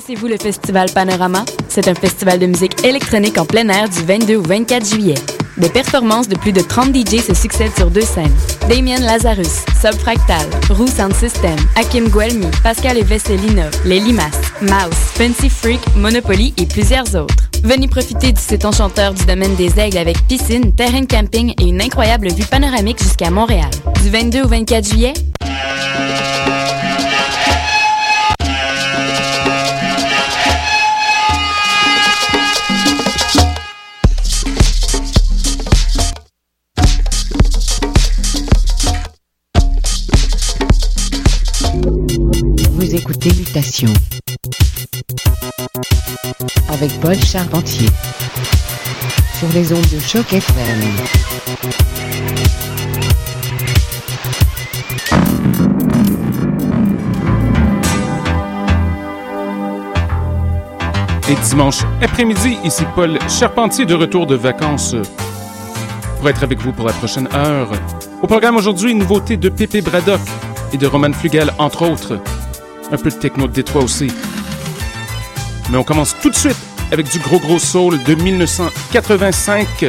Connaissez-vous le festival Panorama? C'est un festival de musique électronique en plein air du 22 au 24 juillet. Des performances de plus de 30 DJ se succèdent sur deux scènes. Damien Lazarus, Subfractal, Roux Sound System, Hakim Guelmi, Pascal et Vesselina, Les Limas, Mouse, Fancy Freak, Monopoly et plusieurs autres. Venez profiter du site enchanteur du domaine des aigles avec piscine, terrain camping et une incroyable vue panoramique jusqu'à Montréal. Du 22 au 24 juillet, Vous écoutez Mutation avec Paul Charpentier sur les ondes de choc FM. Et dimanche après-midi, ici Paul Charpentier de retour de vacances pour être avec vous pour la prochaine heure. Au programme aujourd'hui, une nouveauté de Pépé Braddock et de Roman Flugal, entre autres. Un peu de techno de Détroit aussi. Mais on commence tout de suite avec du gros gros soul de 1985.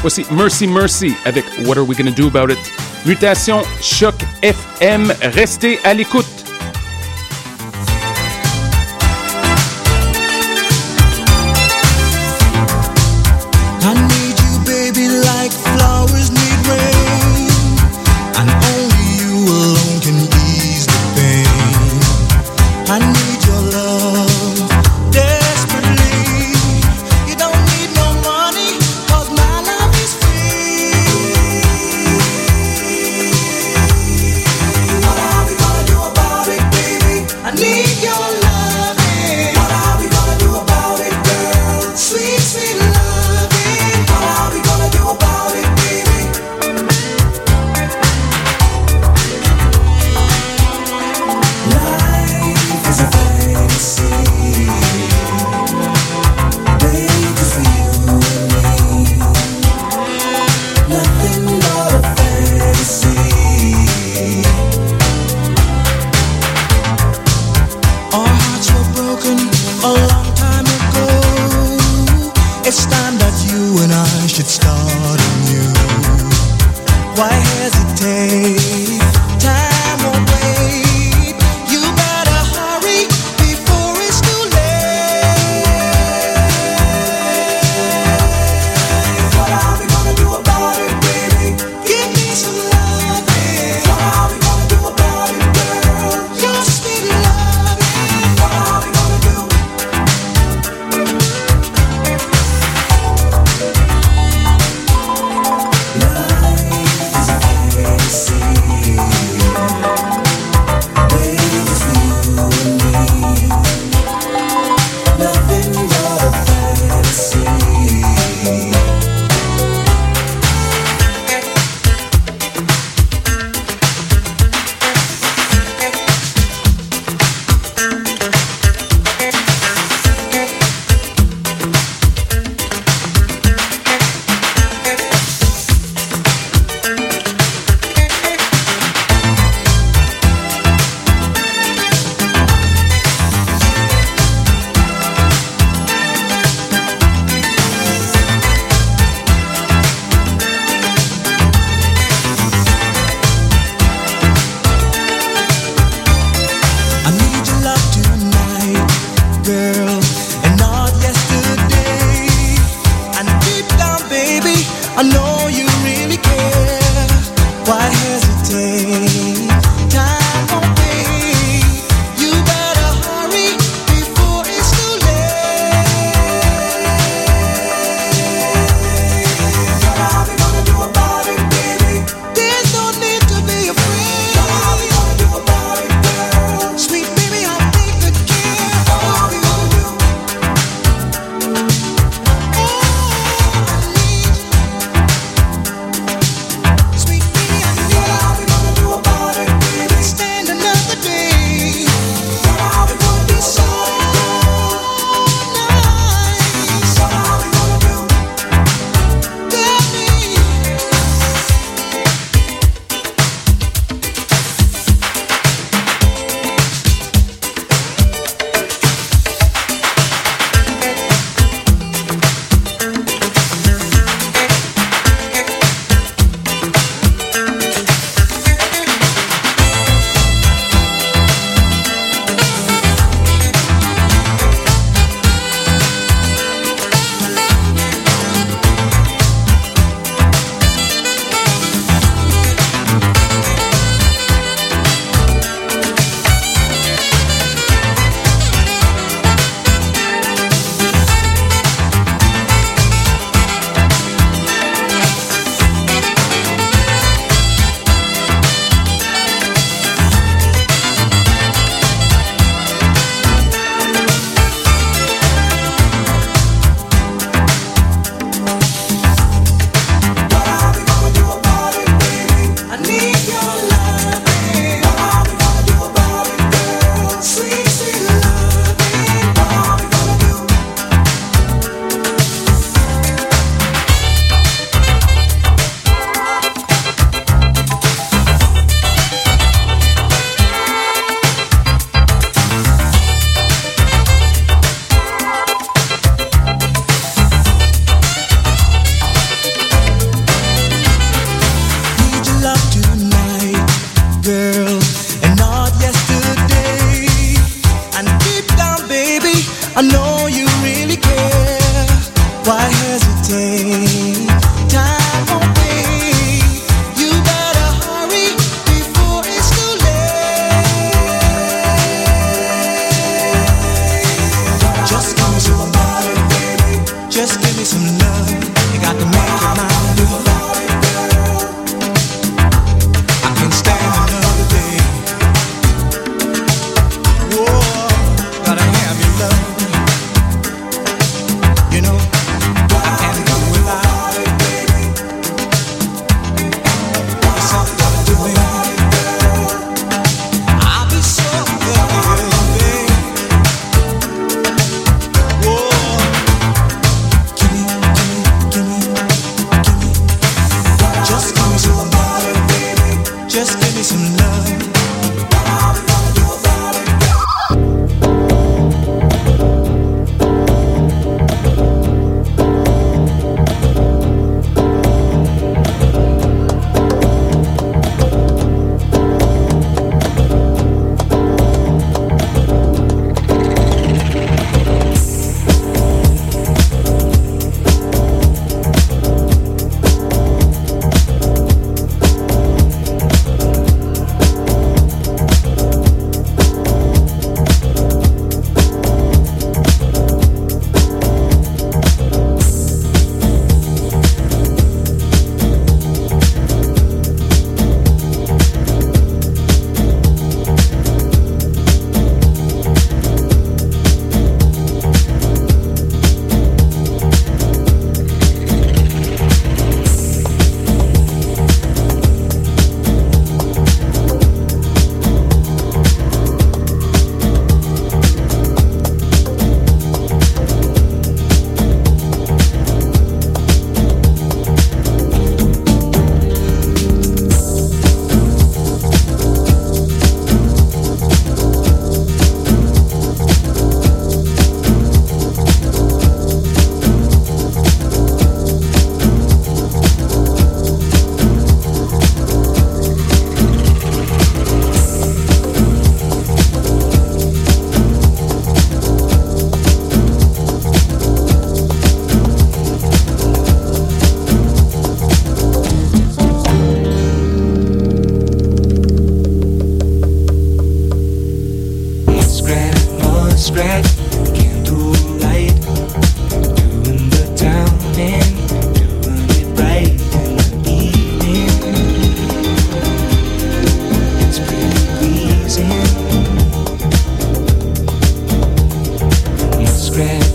Voici Mercy Mercy avec What Are We Gonna Do About It? Mutation Choc FM. Restez à l'écoute.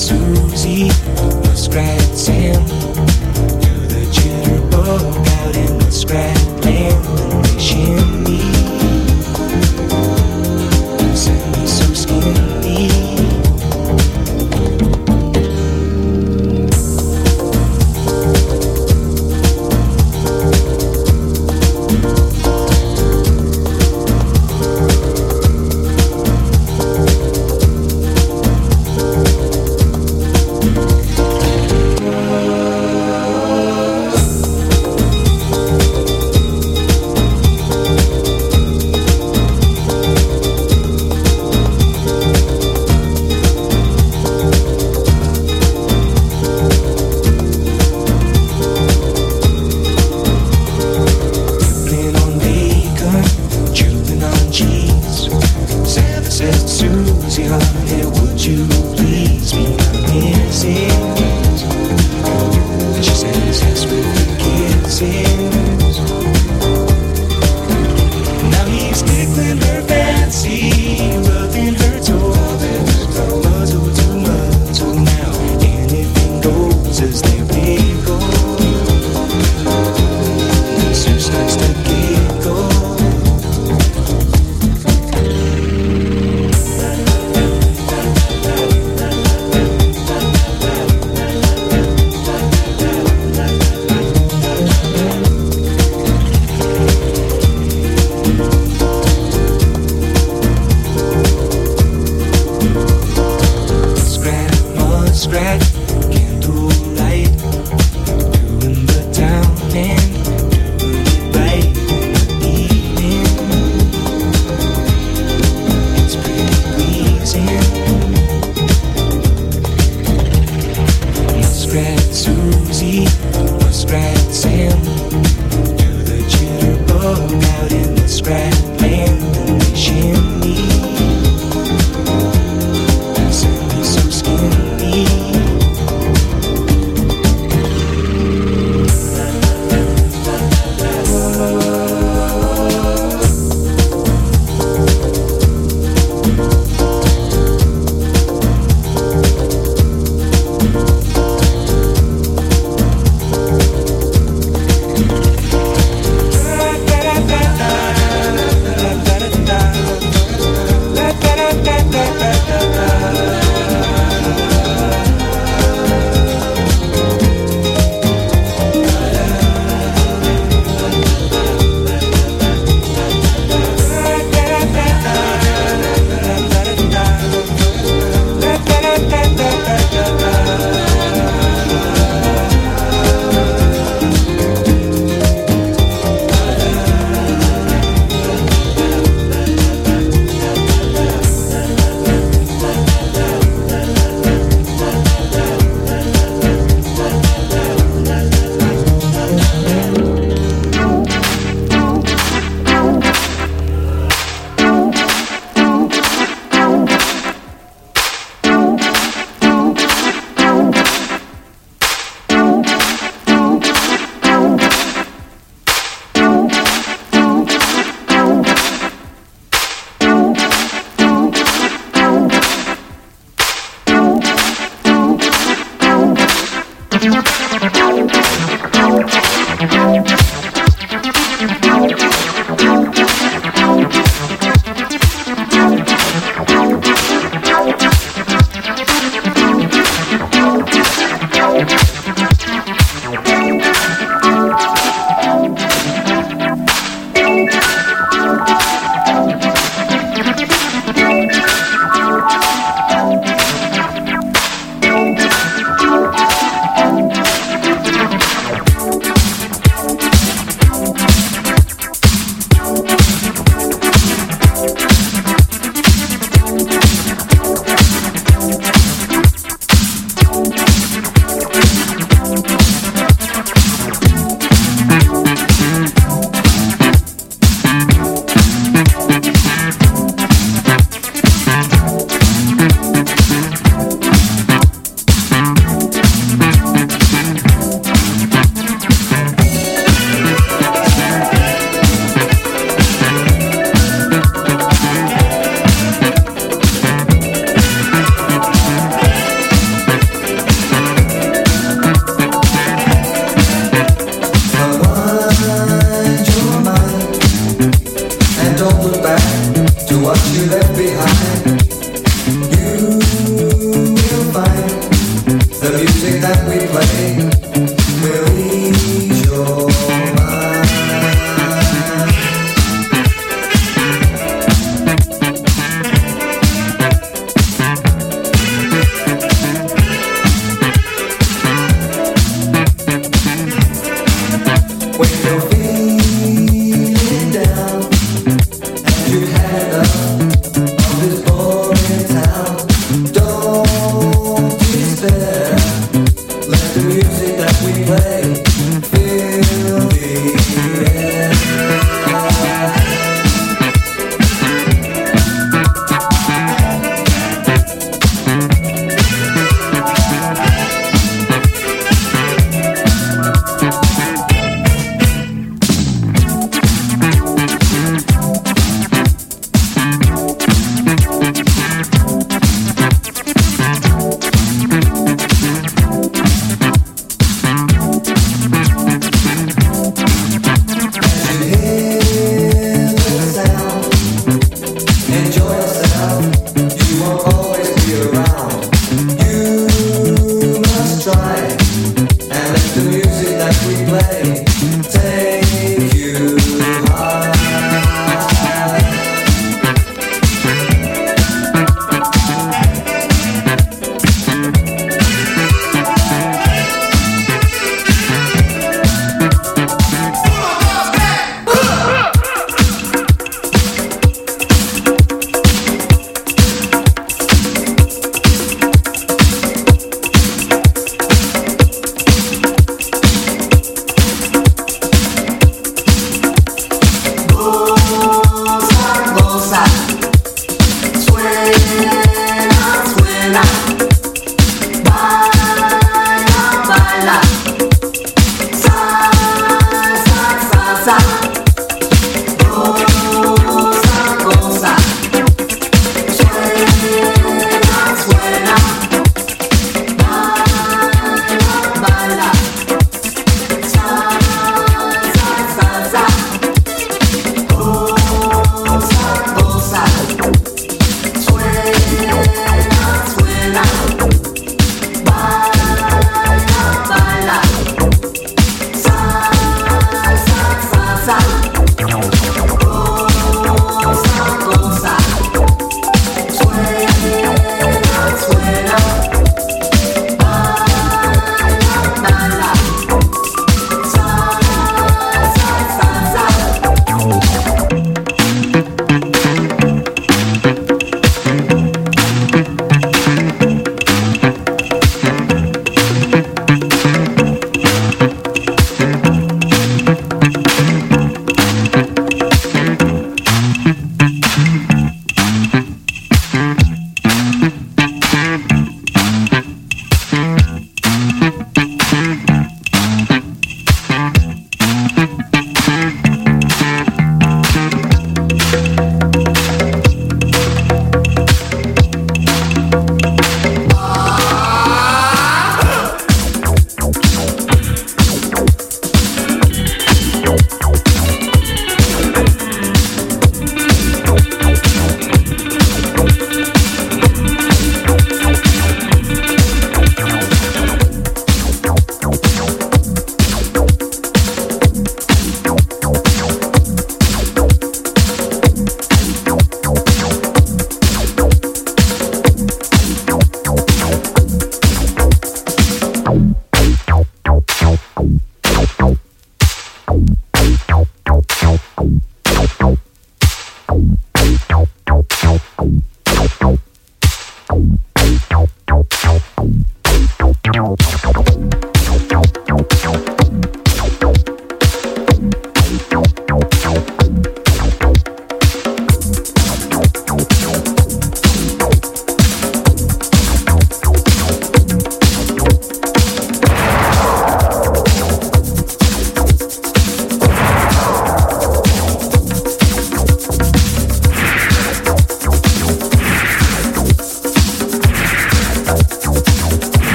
Susie was scratching Do the jitterbug out in the scratch.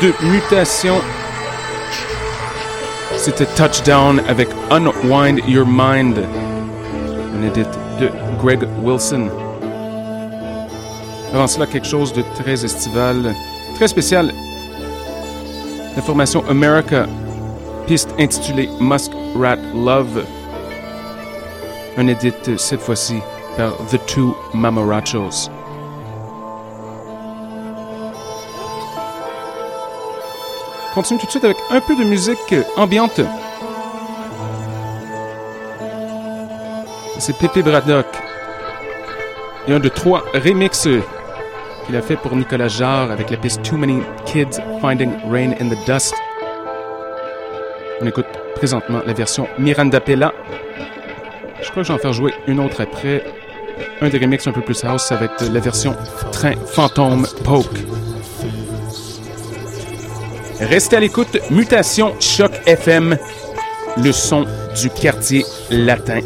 De mutation. C'était Touchdown avec Unwind Your Mind, un edit de Greg Wilson. Avant cela, quelque chose de très estival, très spécial. La formation America, piste intitulée Muskrat Love. Un edit cette fois-ci par The Two Mamarachos. Continue tout de suite avec un peu de musique ambiante. C'est Pépé Braddock. Et un de trois remixes qu'il a fait pour Nicolas Jarre avec la piste Too Many Kids Finding Rain in the Dust. On écoute présentement la version Miranda Pella. Je crois que je vais en faire jouer une autre après. Un des remixes un peu plus house, être la version Train Fantôme Poke. Restez à l'écoute, Mutation Choc FM, le son du quartier latin.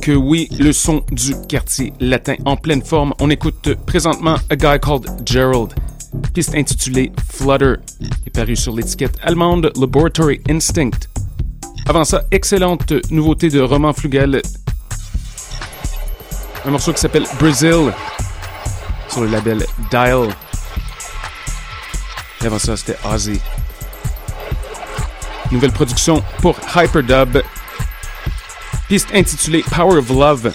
Que oui, le son du quartier latin en pleine forme. On écoute présentement A Guy Called Gerald, piste intitulée Flutter, est paru sur l'étiquette allemande Laboratory Instinct. Avant ça, excellente nouveauté de Roman Flugel, un morceau qui s'appelle Brazil sur le label Dial. Et avant ça, c'était Ozzy. Nouvelle production pour Hyperdub piste intitulée Power of Love.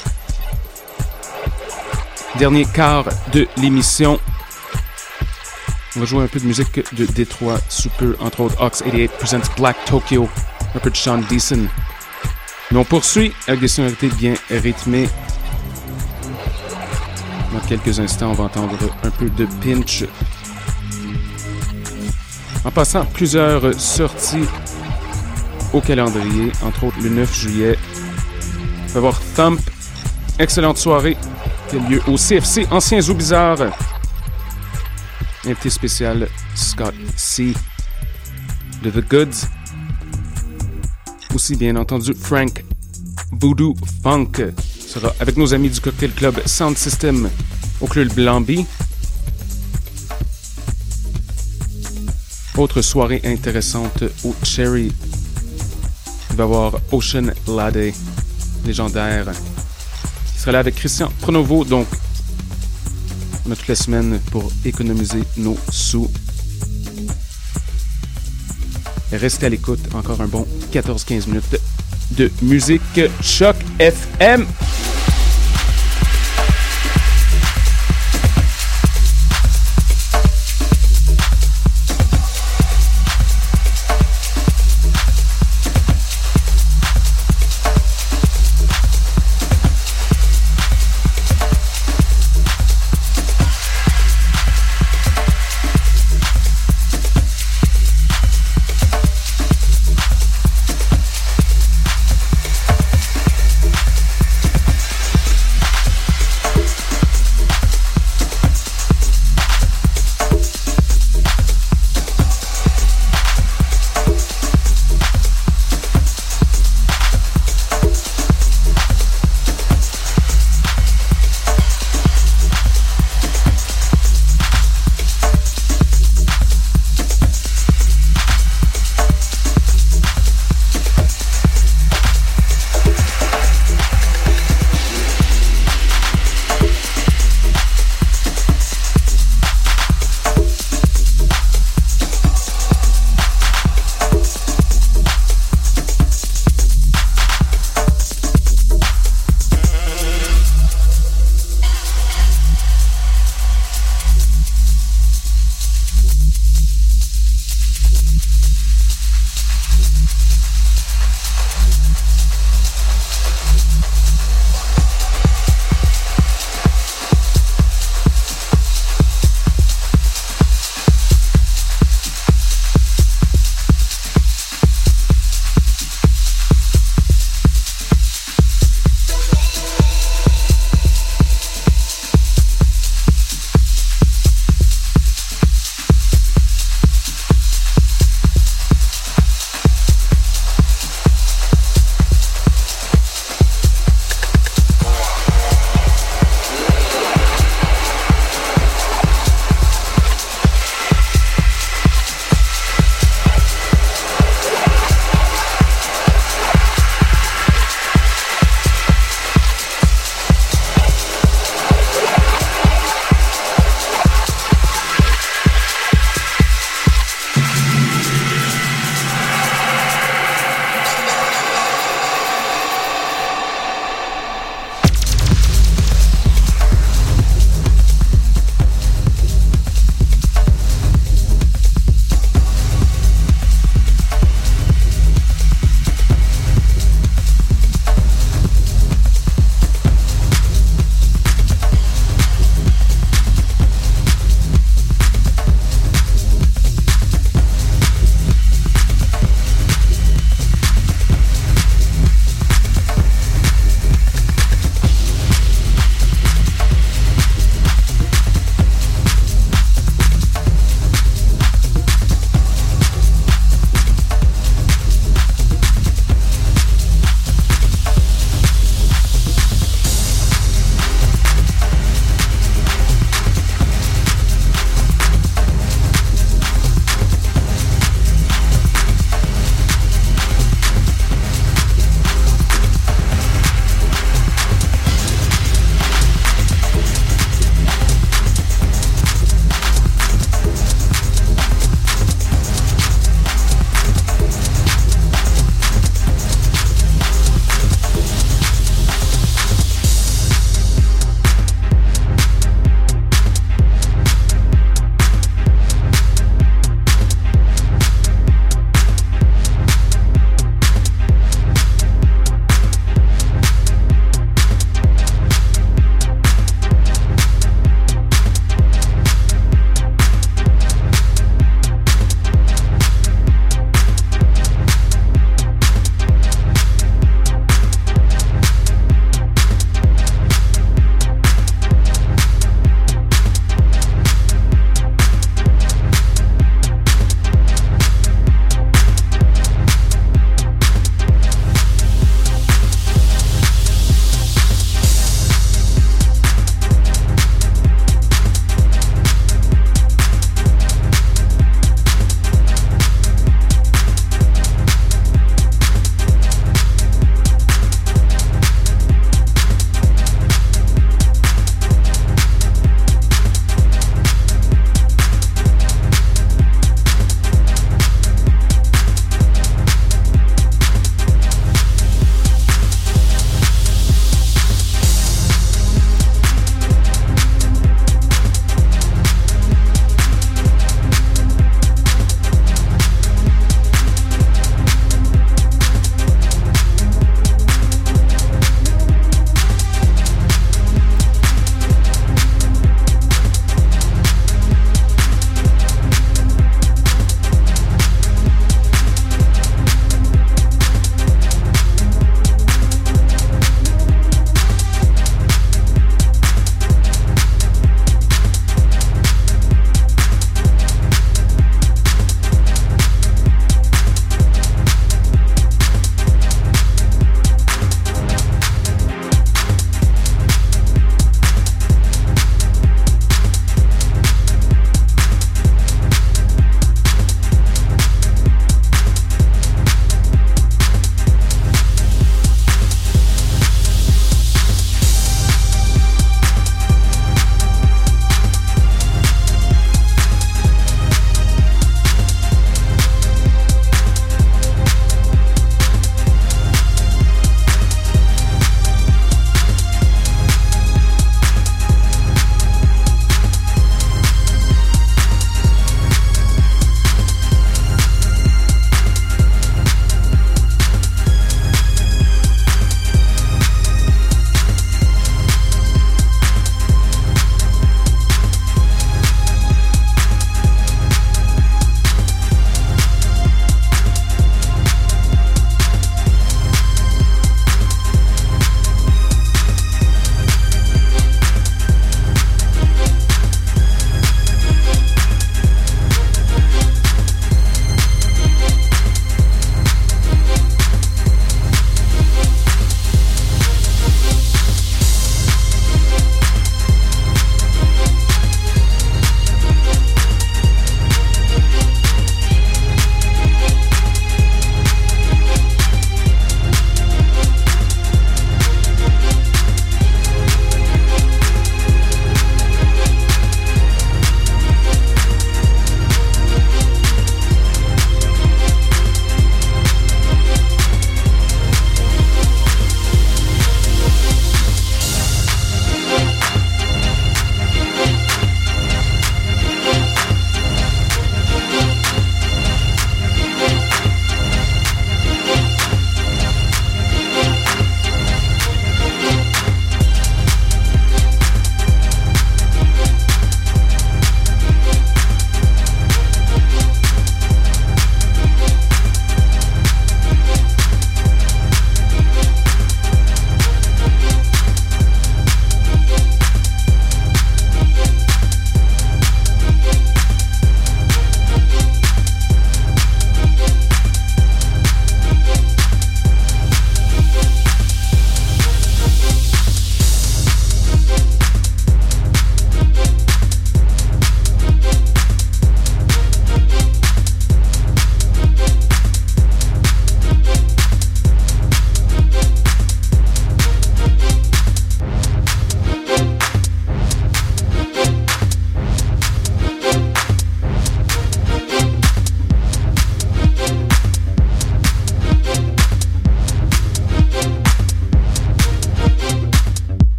Dernier quart de l'émission. On va jouer un peu de musique de Détroit sous peu, entre autres Ox 88 presents Black Tokyo, un peu de Sean Deason. Mais on poursuit avec des sonorités bien rythmées. Dans quelques instants, on va entendre un peu de pinch. En passant plusieurs sorties au calendrier, entre autres le 9 juillet, va voir Thump. Excellente soirée qui a lieu au CFC Ancien Zoo Bizarre. Invité spécial Scott C. de The Goods. Aussi, bien entendu, Frank Voodoo Funk sera avec nos amis du Cocktail Club Sound System au Club Blamby. Autre soirée intéressante au Cherry. Il va y Ocean Lade légendaire, qui sera là avec Christian Pronovo. Donc, on a toute la semaine pour économiser nos sous. Restez à l'écoute, encore un bon 14-15 minutes de musique Choc FM.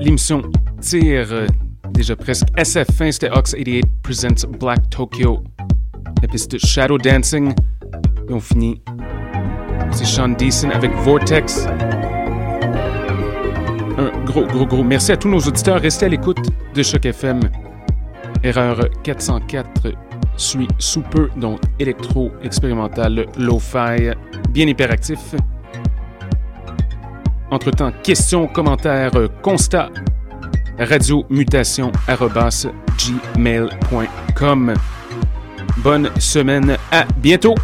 L'émission tire euh, déjà presque à sa fin. C'était Ox 88 Presents Black Tokyo. La piste Shadow Dancing. Et on finit. C'est Sean Deason avec Vortex. Un gros, gros, gros merci à tous nos auditeurs. Restez à l'écoute de Choc FM. Erreur 404 suit sous peu, donc électro, expérimental, lo-fi, bien hyperactif. Entre-temps, questions, commentaires, constats, radiomutation gmail.com. Bonne semaine, à bientôt!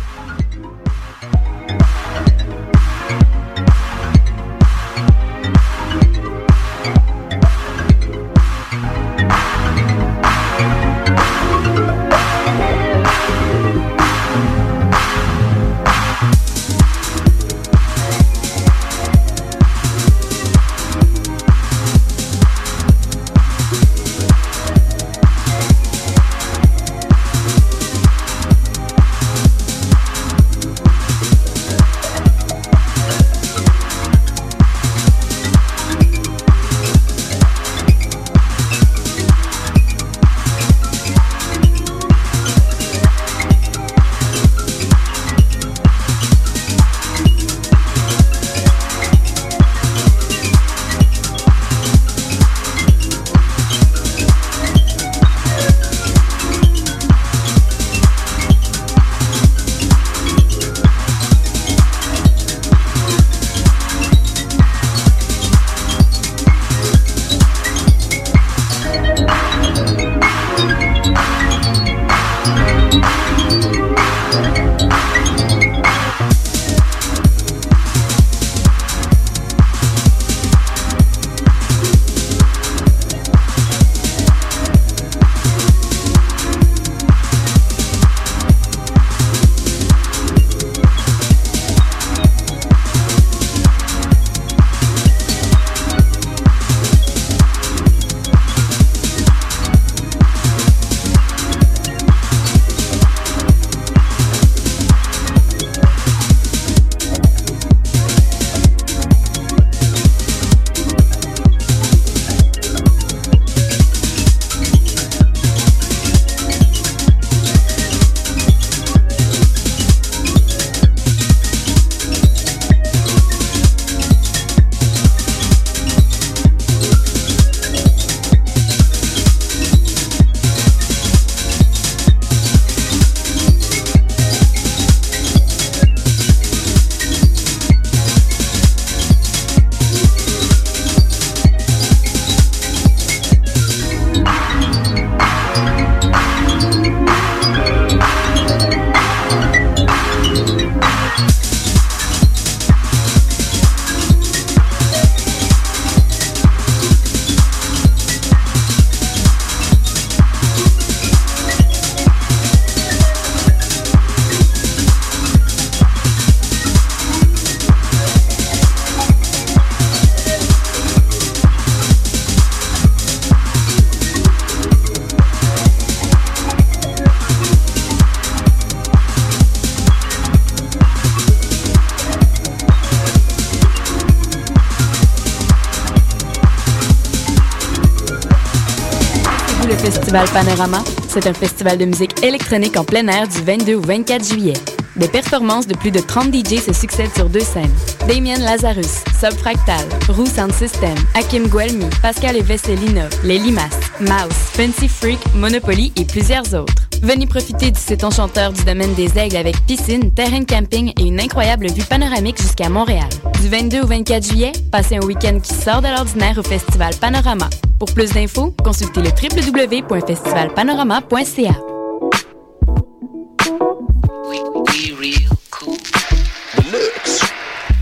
Panorama, c'est un festival de musique électronique en plein air du 22 au 24 juillet. Des performances de plus de 30 DJ se succèdent sur deux scènes. Damien Lazarus, Subfractal, Roux Sound System, Hakim Guelmi, Pascal et Vesselina, Les Limas, Mouse, Fancy Freak, Monopoly et plusieurs autres. Venez profiter du site enchanteur du domaine des Aigles avec piscine, terrain camping et une incroyable vue panoramique jusqu'à Montréal. Du 22 au 24 juillet, passez un week-end qui sort de l'ordinaire au Festival Panorama. Pour plus d'infos, consultez le www.festivalpanorama.ca.